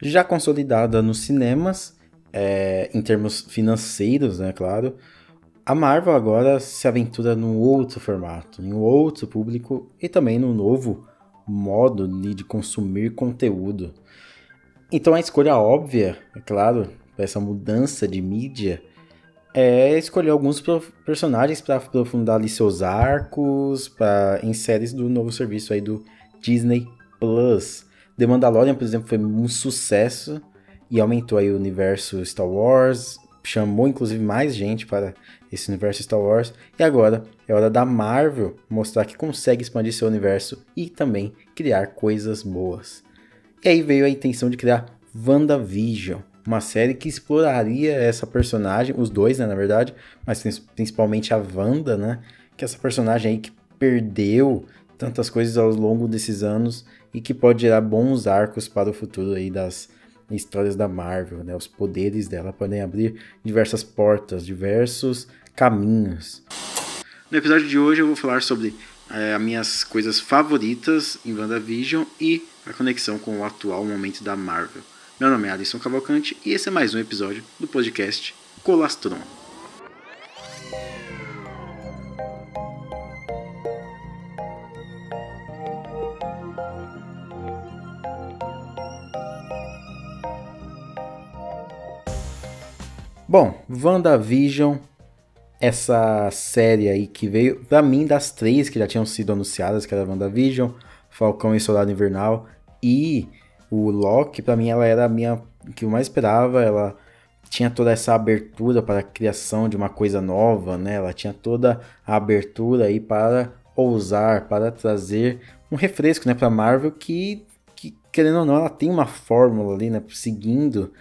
Já consolidada nos cinemas, é, em termos financeiros, né, claro, a Marvel agora se aventura num outro formato, em um outro público e também num novo modo de consumir conteúdo. Então a escolha óbvia, é claro, para essa mudança de mídia é escolher alguns personagens para aprofundar ali seus arcos pra, em séries do novo serviço aí do Disney Plus. The Mandalorian, por exemplo, foi um sucesso e aumentou aí o universo Star Wars, chamou inclusive mais gente para esse universo Star Wars. E agora é hora da Marvel mostrar que consegue expandir seu universo e também criar coisas boas. E aí veio a intenção de criar WandaVision, uma série que exploraria essa personagem, os dois, né, na verdade, mas principalmente a Wanda, né, que é essa personagem aí que perdeu tantas coisas ao longo desses anos e que pode gerar bons arcos para o futuro aí das histórias da Marvel, né? Os poderes dela podem abrir diversas portas, diversos caminhos. No episódio de hoje eu vou falar sobre é, as minhas coisas favoritas em WandaVision e a conexão com o atual momento da Marvel. Meu nome é Alisson Cavalcante e esse é mais um episódio do podcast Colastron. Bom, WandaVision, essa série aí que veio, pra mim, das três que já tinham sido anunciadas, que era WandaVision, Falcão e Soldado Invernal e o Loki, pra mim ela era a minha que eu mais esperava, ela tinha toda essa abertura para a criação de uma coisa nova, né? Ela tinha toda a abertura aí para ousar, para trazer um refresco, né, para Marvel que, que querendo ou não, ela tem uma fórmula ali, né, seguindo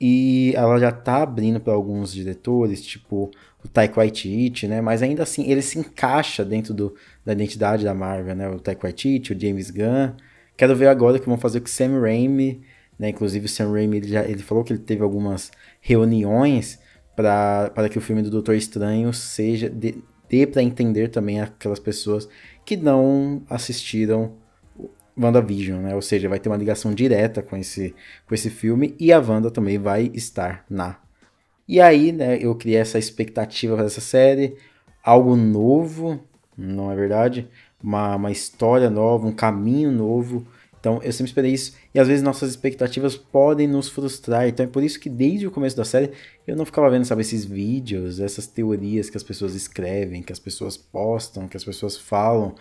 e ela já tá abrindo para alguns diretores, tipo o Taika Waititi, né? Mas ainda assim, ele se encaixa dentro do, da identidade da Marvel, né? O Taika Waititi, o James Gunn. Quero ver agora o que vão fazer com o Sam Raimi, né? Inclusive o Sam Raimi, ele, já, ele falou que ele teve algumas reuniões para que o filme do Doutor Estranho seja... Dê, dê para entender também aquelas pessoas que não assistiram WandaVision, né? Ou seja, vai ter uma ligação direta com esse, com esse filme e a Wanda também vai estar na. E aí, né, eu criei essa expectativa para essa série, algo novo, não é verdade? Uma, uma história nova, um caminho novo. Então, eu sempre esperei isso. E às vezes nossas expectativas podem nos frustrar. Então, é por isso que desde o começo da série eu não ficava vendo, sabe, esses vídeos, essas teorias que as pessoas escrevem, que as pessoas postam, que as pessoas falam.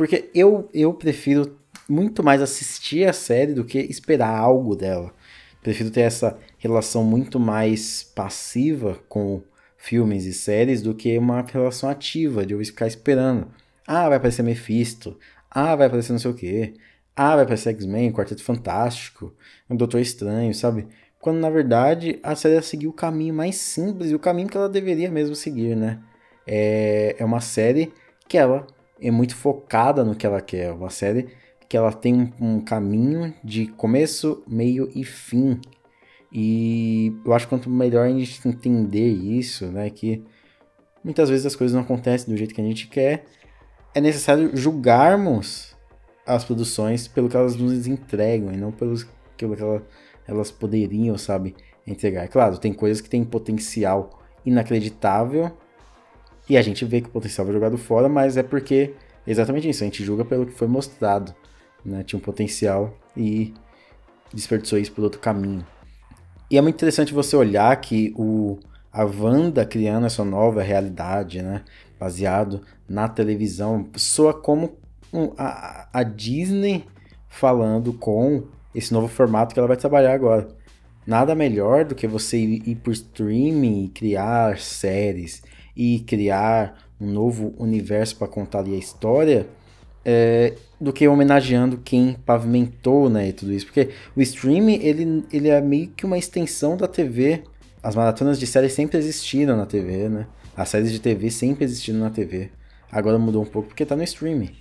Porque eu, eu prefiro muito mais assistir a série do que esperar algo dela. Prefiro ter essa relação muito mais passiva com filmes e séries do que uma relação ativa, de eu ficar esperando. Ah, vai aparecer Mephisto. Ah, vai aparecer não sei o quê. Ah, vai aparecer X-Men, Quarteto Fantástico, um Doutor Estranho, sabe? Quando na verdade a série seguiu o caminho mais simples e o caminho que ela deveria mesmo seguir, né? É, é uma série que ela é muito focada no que ela quer. Uma série que ela tem um, um caminho de começo, meio e fim. E eu acho que quanto melhor a gente entender isso, né, que muitas vezes as coisas não acontecem do jeito que a gente quer, é necessário julgarmos as produções pelo que elas nos entregam e não pelo que elas, poderiam, sabe, entregar. Claro, tem coisas que têm potencial inacreditável e a gente vê que o potencial foi jogado fora, mas é porque exatamente isso, a gente julga pelo que foi mostrado né? Tinha um potencial e desperdiçou isso por outro caminho. E é muito interessante você olhar que o, a Wanda criando essa nova realidade, né? Baseado na televisão, soa como um, a, a Disney falando com esse novo formato que ela vai trabalhar agora. Nada melhor do que você ir, por streaming e criar séries e criar um novo universo para contar ali a história é, do que homenageando quem pavimentou né, tudo isso. Porque o streaming ele, ele é meio que uma extensão da TV. As maratonas de séries sempre existiram na TV, né? As séries de TV sempre existiram na TV. Agora mudou um pouco porque tá no streaming.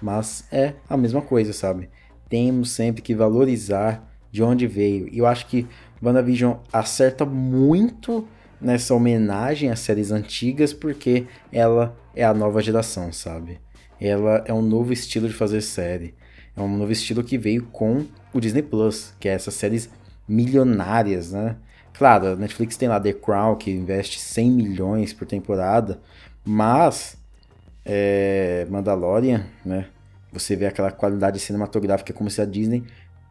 Mas é a mesma coisa, sabe? Temos sempre que valorizar de onde veio. E eu acho que WandaVision acerta muito nessa homenagem às séries antigas porque ela é a nova geração, sabe? Ela é um novo estilo de fazer série. É um novo estilo que veio com o Disney Plus, que é essas séries milionárias, né? Claro, a Netflix tem lá The Crown, que investe 100 milhões por temporada, mas é, Mandalorian, né? Você vê aquela qualidade cinematográfica como se a Disney,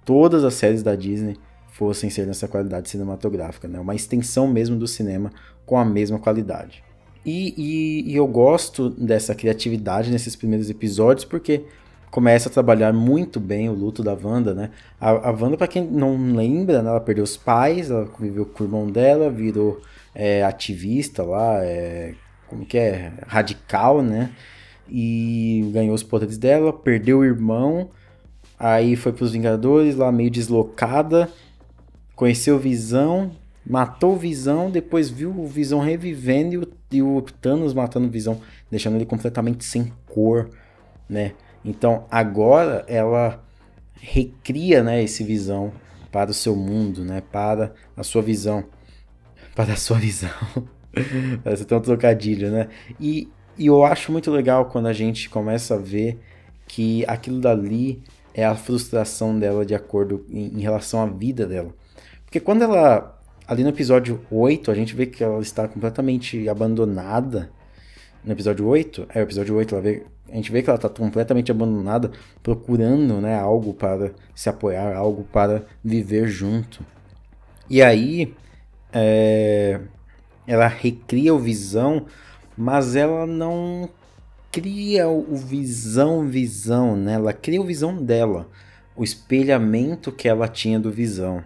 todas as séries da Disney fossem ser nessa qualidade cinematográfica, né? Uma extensão mesmo do cinema com a mesma qualidade. E, e, e eu gosto dessa criatividade nesses primeiros episódios porque começa a trabalhar muito bem o luto da Wanda, né? A, a Wanda, para quem não lembra, né, ela perdeu os pais, ela conviveu com o irmão dela, virou é, ativista lá, é, como que é? Radical, né? E ganhou os poderes dela, perdeu o irmão, aí foi pros Vingadores lá meio deslocada, conheceu Visão, matou Visão, depois viu o Visão revivendo e o, e o Thanos matando Visão, deixando ele completamente sem cor, né? Então agora ela recria né, esse visão para o seu mundo, né, para a sua visão. Para a sua visão. Parece até um trocadilho, né? E, e eu acho muito legal quando a gente começa a ver que aquilo dali é a frustração dela de acordo em, em relação à vida dela. Porque quando ela. Ali no episódio 8, a gente vê que ela está completamente abandonada. No episódio 8, é o episódio 8, ela vê a gente vê que ela está completamente abandonada, procurando né, algo para se apoiar, algo para viver junto. E aí, é, ela recria o visão, mas ela não cria o visão visão, né? Ela cria o visão dela, o espelhamento que ela tinha do visão.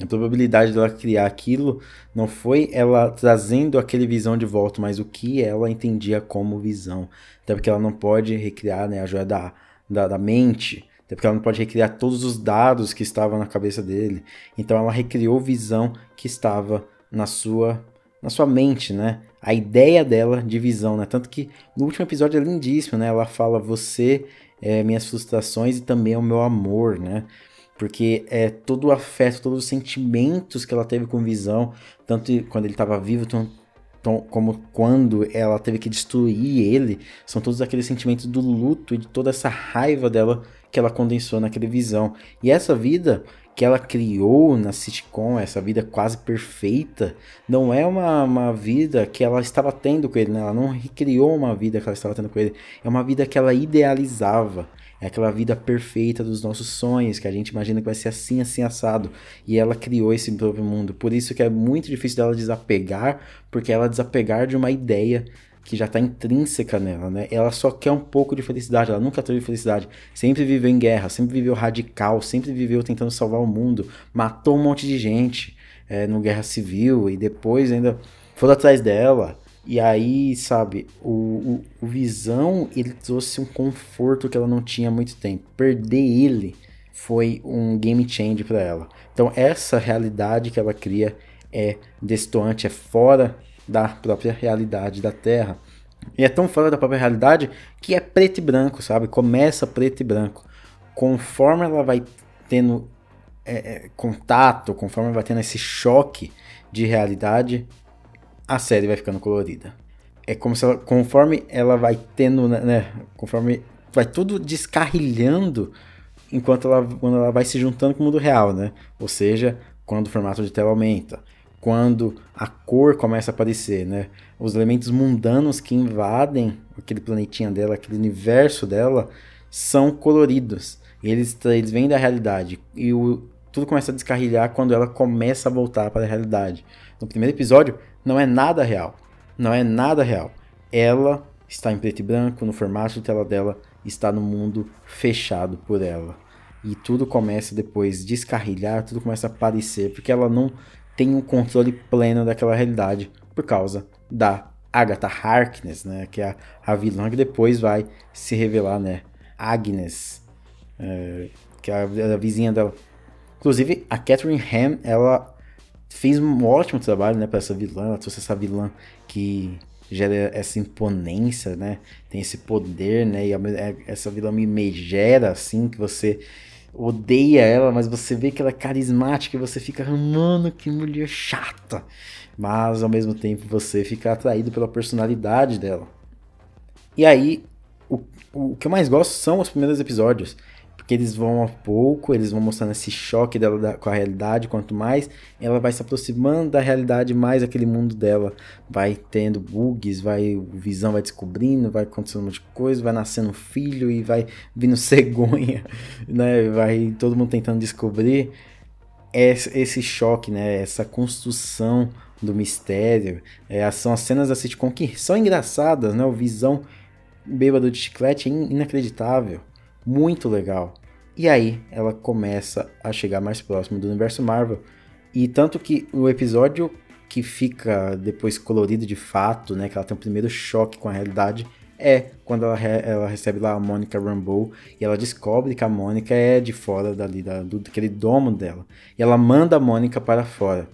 A probabilidade dela criar aquilo não foi ela trazendo aquele visão de volta, mas o que ela entendia como visão. Até porque ela não pode recriar né, a joia da, da, da mente, até porque ela não pode recriar todos os dados que estavam na cabeça dele. Então ela recriou visão que estava na sua na sua mente, né? A ideia dela de visão, né? Tanto que no último episódio é lindíssimo, né? Ela fala você é minhas frustrações e também é o meu amor, né? Porque é todo o afeto, todos os sentimentos que ela teve com Visão, tanto quando ele estava vivo, tão, tão, como quando ela teve que destruir ele, são todos aqueles sentimentos do luto e de toda essa raiva dela que ela condensou naquele Visão. E essa vida que ela criou na sitcom, essa vida quase perfeita, não é uma, uma vida que ela estava tendo com ele, né? ela não recriou uma vida que ela estava tendo com ele, é uma vida que ela idealizava. É aquela vida perfeita dos nossos sonhos, que a gente imagina que vai ser assim, assim, assado. E ela criou esse próprio mundo. Por isso que é muito difícil dela desapegar, porque ela desapegar de uma ideia que já está intrínseca nela, né? Ela só quer um pouco de felicidade, ela nunca teve felicidade. Sempre viveu em guerra, sempre viveu radical, sempre viveu tentando salvar o mundo. Matou um monte de gente é, no Guerra Civil e depois ainda foram atrás dela. E aí, sabe, o, o, o, Visão, ele trouxe um conforto que ela não tinha há muito tempo. Perder ele foi um game change para ela. Então, essa realidade que ela cria é destoante, é fora da própria realidade da Terra. E é tão fora da própria realidade que é preto e branco, sabe? Começa preto e branco. Conforme ela vai tendo é, é, contato, conforme ela vai tendo esse choque de realidade, a série vai ficando colorida. É como se ela, conforme ela vai tendo, né, né, conforme vai tudo descarrilhando enquanto ela, quando ela vai se juntando com o mundo real, né? Ou seja, quando o formato de tela aumenta, quando a cor começa a aparecer, né? Os elementos mundanos que invadem aquele planetinha dela, aquele universo dela, são coloridos. Eles, eles vêm da realidade. E o, tudo começa a descarrilhar quando ela começa a voltar para a realidade. No primeiro episódio, não é nada real. Não é nada real. Ela está em preto e branco, no formato de tela dela, está no mundo fechado por ela. E tudo começa depois a descarrilhar, tudo começa a aparecer, porque ela não tem um controle pleno daquela realidade por causa da Agatha Harkness, né, que é a, a vilã que depois vai se revelar, né, Agnes, é, que é a, a vizinha dela. Inclusive, a Catherine Ham, ela fez um ótimo trabalho, né, para essa vilã, ela trouxe essa vilã que gera essa imponência, né, tem esse poder, né, e essa vilã me megera, assim, que você odeia ela, mas você vê que ela é carismática e você fica, mano, que mulher chata. Mas ao mesmo tempo você fica atraído pela personalidade dela. E aí, o, o que eu mais gosto são os primeiros episódios. Porque eles vão a pouco, eles vão mostrando esse choque dela da, com a realidade. Quanto mais ela vai se aproximando da realidade, mais aquele mundo dela vai tendo bugs, vai, visão vai descobrindo, vai acontecendo um monte de coisa, vai nascendo um filho e vai vindo cegonha, né? Vai todo mundo tentando descobrir esse, esse choque, né? Essa construção do mistério. É, são as cenas da sitcom que são engraçadas, né? O visão bêbado de chiclete é inacreditável muito legal. E aí ela começa a chegar mais próximo do universo Marvel. E tanto que o episódio que fica depois colorido de fato, né, que ela tem o primeiro choque com a realidade, é quando ela, re ela recebe lá a Mônica Rambeau e ela descobre que a Mônica é de fora dali, da, do, daquele domo dela. E ela manda a Mônica para fora.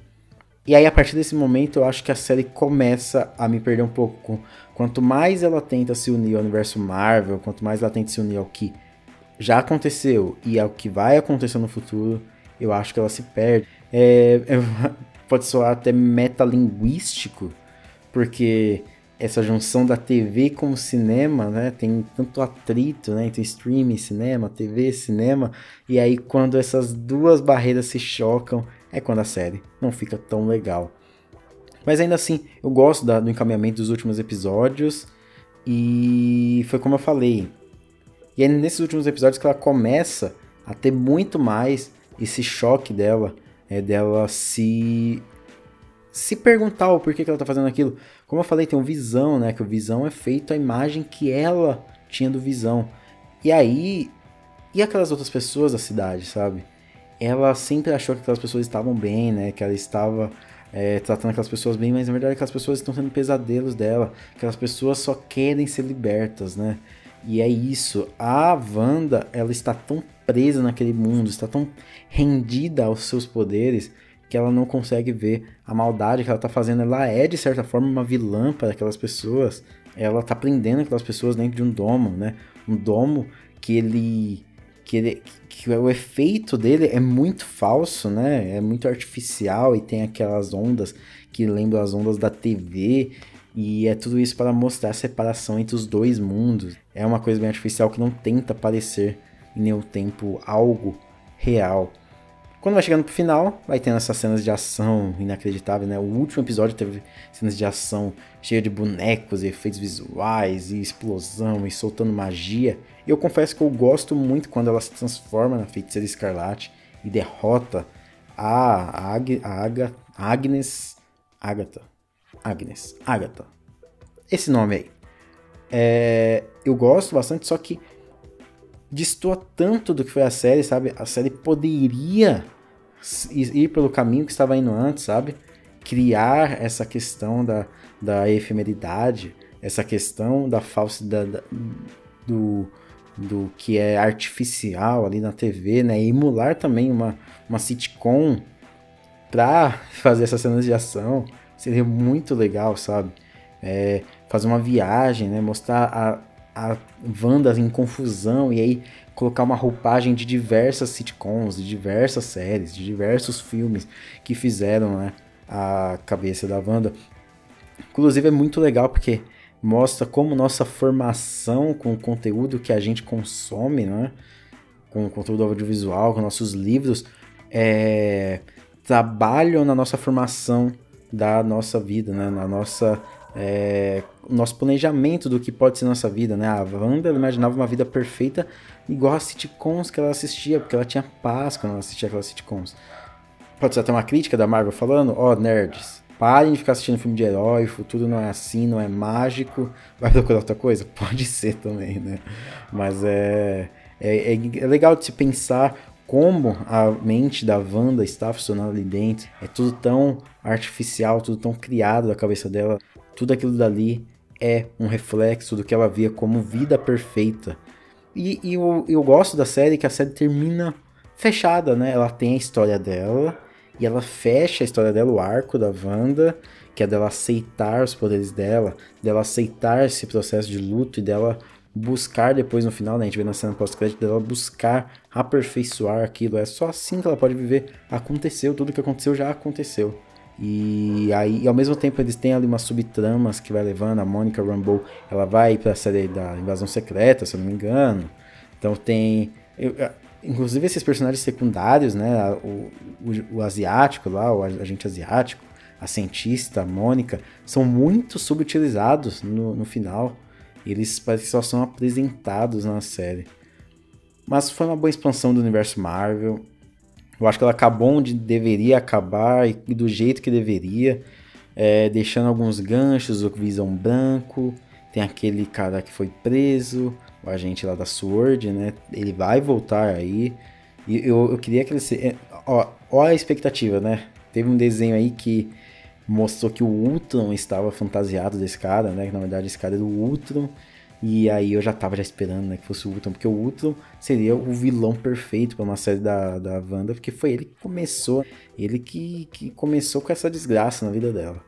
E aí, a partir desse momento, eu acho que a série começa a me perder um pouco. Quanto mais ela tenta se unir ao universo Marvel, quanto mais ela tenta se unir ao que já aconteceu e é o que vai acontecer no futuro, eu acho que ela se perde. É, é, pode soar até metalinguístico, porque essa junção da TV com o cinema, né, tem tanto atrito, né, entre streaming, cinema, TV, cinema, e aí quando essas duas barreiras se chocam, é quando a série não fica tão legal. Mas ainda assim, eu gosto da, do encaminhamento dos últimos episódios, e foi como eu falei, e é nesses últimos episódios que ela começa a ter muito mais esse choque dela, é dela se se perguntar o porquê que ela tá fazendo aquilo. Como eu falei, tem um Visão, né? Que o Visão é feito a imagem que ela tinha do Visão. E aí, e aquelas outras pessoas da cidade, sabe? Ela sempre achou que aquelas pessoas estavam bem, né? Que ela estava é, tratando aquelas pessoas bem, mas na verdade aquelas pessoas estão sendo pesadelos dela. Aquelas pessoas só querem ser libertas, né? E é isso. A Wanda, ela está tão presa naquele mundo, está tão rendida aos seus poderes que ela não consegue ver a maldade que ela está fazendo. Ela é de certa forma uma vilã para aquelas pessoas. Ela está prendendo aquelas pessoas dentro de um domo, né? Um domo que ele que, ele, que o efeito dele é muito falso, né? É muito artificial e tem aquelas ondas que lembram as ondas da TV e é tudo isso para mostrar a separação entre os dois mundos. É uma coisa bem artificial que não tenta parecer em nenhum tempo algo real. Quando vai chegando pro final, vai tendo essas cenas de ação inacreditáveis, né? O último episódio teve cenas de ação cheia de bonecos, efeitos visuais e explosão e soltando magia. E eu confesso que eu gosto muito quando ela se transforma na feiticeira escarlate e derrota a, Ag Agnes Agatha. Agnes, Agatha. Esse nome aí. É, eu gosto bastante, só que destoa tanto do que foi a série, sabe? A série poderia ir pelo caminho que estava indo antes, sabe? Criar essa questão da, da efemeridade, essa questão da falsidade do, do que é artificial ali na TV, né? E emular também uma, uma sitcom pra fazer essas cenas de ação. Seria muito legal, sabe? É, fazer uma viagem, né? Mostrar a, a Wanda em confusão e aí colocar uma roupagem de diversas sitcoms, de diversas séries, de diversos filmes que fizeram né, a cabeça da Wanda. Inclusive é muito legal porque mostra como nossa formação com o conteúdo que a gente consome, né? com o conteúdo audiovisual, com nossos livros, é, trabalham na nossa formação da nossa vida, né? Na nossa é, nosso planejamento do que pode ser nossa vida, né? A Wanda imaginava uma vida perfeita igual as sitcoms que ela assistia, porque ela tinha paz quando ela assistia aquelas sitcoms. Pode ser até uma crítica da Marvel falando, ó, oh, nerds, parem de ficar assistindo filme de herói, o futuro não é assim, não é mágico, vai procurar outra coisa? Pode ser também, né? Mas é, é, é, é legal de se pensar como a mente da Wanda está funcionando ali dentro. É tudo tão artificial, tudo tão criado da cabeça dela. Tudo aquilo dali é um reflexo do que ela via como vida perfeita. E, e eu, eu gosto da série que a série termina fechada, né? Ela tem a história dela e ela fecha a história dela, o arco da Wanda, que é dela aceitar os poderes dela, dela aceitar esse processo de luto e dela buscar depois no final, né? A gente vê na cena pós-crédito dela buscar aperfeiçoar aquilo. É só assim que ela pode viver. Aconteceu, tudo que aconteceu já aconteceu. E aí, e ao mesmo tempo, eles têm ali umas subtramas que vai levando. A Monica Rambeau, ela vai pra série da Invasão Secreta, se eu não me engano. Então tem. Eu, inclusive esses personagens secundários, né? O, o, o asiático lá, o agente asiático, a cientista, a Mônica, são muito subutilizados no, no final. Eles parecem que só são apresentados na série. Mas foi uma boa expansão do universo Marvel. Eu acho que ela acabou onde deveria acabar e do jeito que deveria. É, deixando alguns ganchos, o Visão Branco. Tem aquele cara que foi preso, o agente lá da Sword, né? Ele vai voltar aí. E eu, eu queria que ele. Se... É, ó, ó a expectativa, né? Teve um desenho aí que mostrou que o Ultron estava fantasiado desse cara, né? Que na verdade esse cara era o Ultron. E aí eu já tava já esperando, né, que fosse o Ultron, porque o Ultron seria o vilão perfeito para uma série da, da Wanda, porque foi ele que começou, ele que, que começou com essa desgraça na vida dela.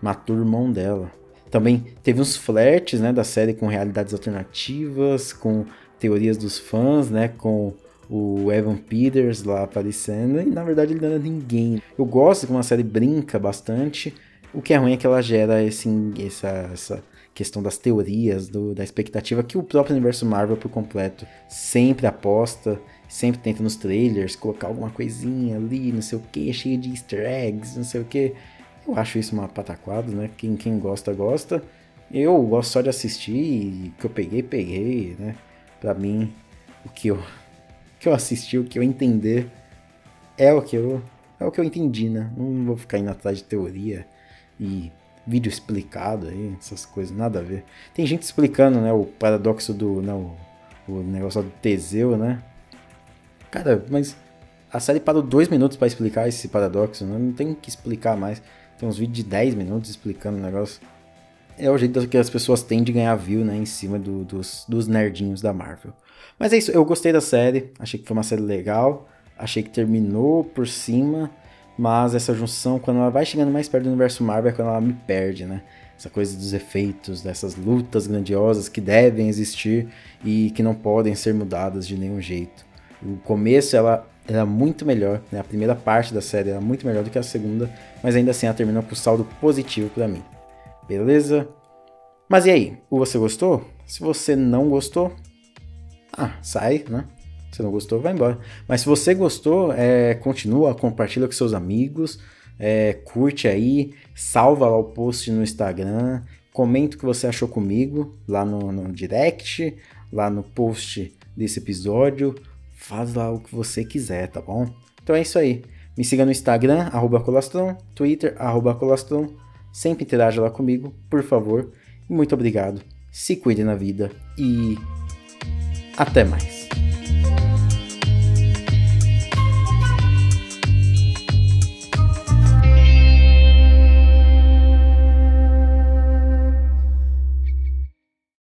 Matou o irmão dela. Também teve uns flertes, né, da série com realidades alternativas, com teorias dos fãs, né, com o Evan Peters lá aparecendo, e na verdade ele não era ninguém. Eu gosto que uma série brinca bastante, o que é ruim é que ela gera esse, essa, essa questão das teorias, do, da expectativa que o próprio universo Marvel por completo sempre aposta, sempre tenta nos trailers colocar alguma coisinha ali, não sei o que, cheio de easter eggs, não sei o que. Eu acho isso uma pataquada, né? Quem, quem gosta, gosta. Eu gosto só de assistir e que eu peguei, peguei, né? Pra mim, o que eu que eu assisti, o que eu entender, é o que eu, é o que eu entendi, né? Não vou ficar indo atrás de teoria e vídeo explicado aí, essas coisas, nada a ver. Tem gente explicando, né, o paradoxo do, não, o, o negócio do Teseu, né? Cara, mas a série parou dois minutos para explicar esse paradoxo, né? não tem que explicar mais. Tem uns vídeos de 10 minutos explicando o negócio. É o jeito que as pessoas têm de ganhar view, né, em cima do, dos, dos nerdinhos da Marvel. Mas é isso, eu gostei da série, achei que foi uma série legal, achei que terminou por cima, mas essa junção, quando ela vai chegando mais perto do universo Marvel, é quando ela me perde, né? Essa coisa dos efeitos, dessas lutas grandiosas que devem existir e que não podem ser mudadas de nenhum jeito. O começo ela era muito melhor, né? A primeira parte da série era muito melhor do que a segunda, mas ainda assim ela terminou com saldo positivo para mim. Beleza? Mas e aí? Você gostou? Se você não gostou, ah, sai, né? Se não gostou, vai embora. Mas se você gostou, é, continua, compartilha com seus amigos, é, curte aí, salva lá o post no Instagram, comenta o que você achou comigo lá no, no direct, lá no post desse episódio, faz lá o que você quiser, tá bom? Então é isso aí. Me siga no Instagram, arroba Colastron, Twitter, arroba Colastron. Sempre interaja lá comigo, por favor. Muito obrigado. Se cuide na vida e até mais.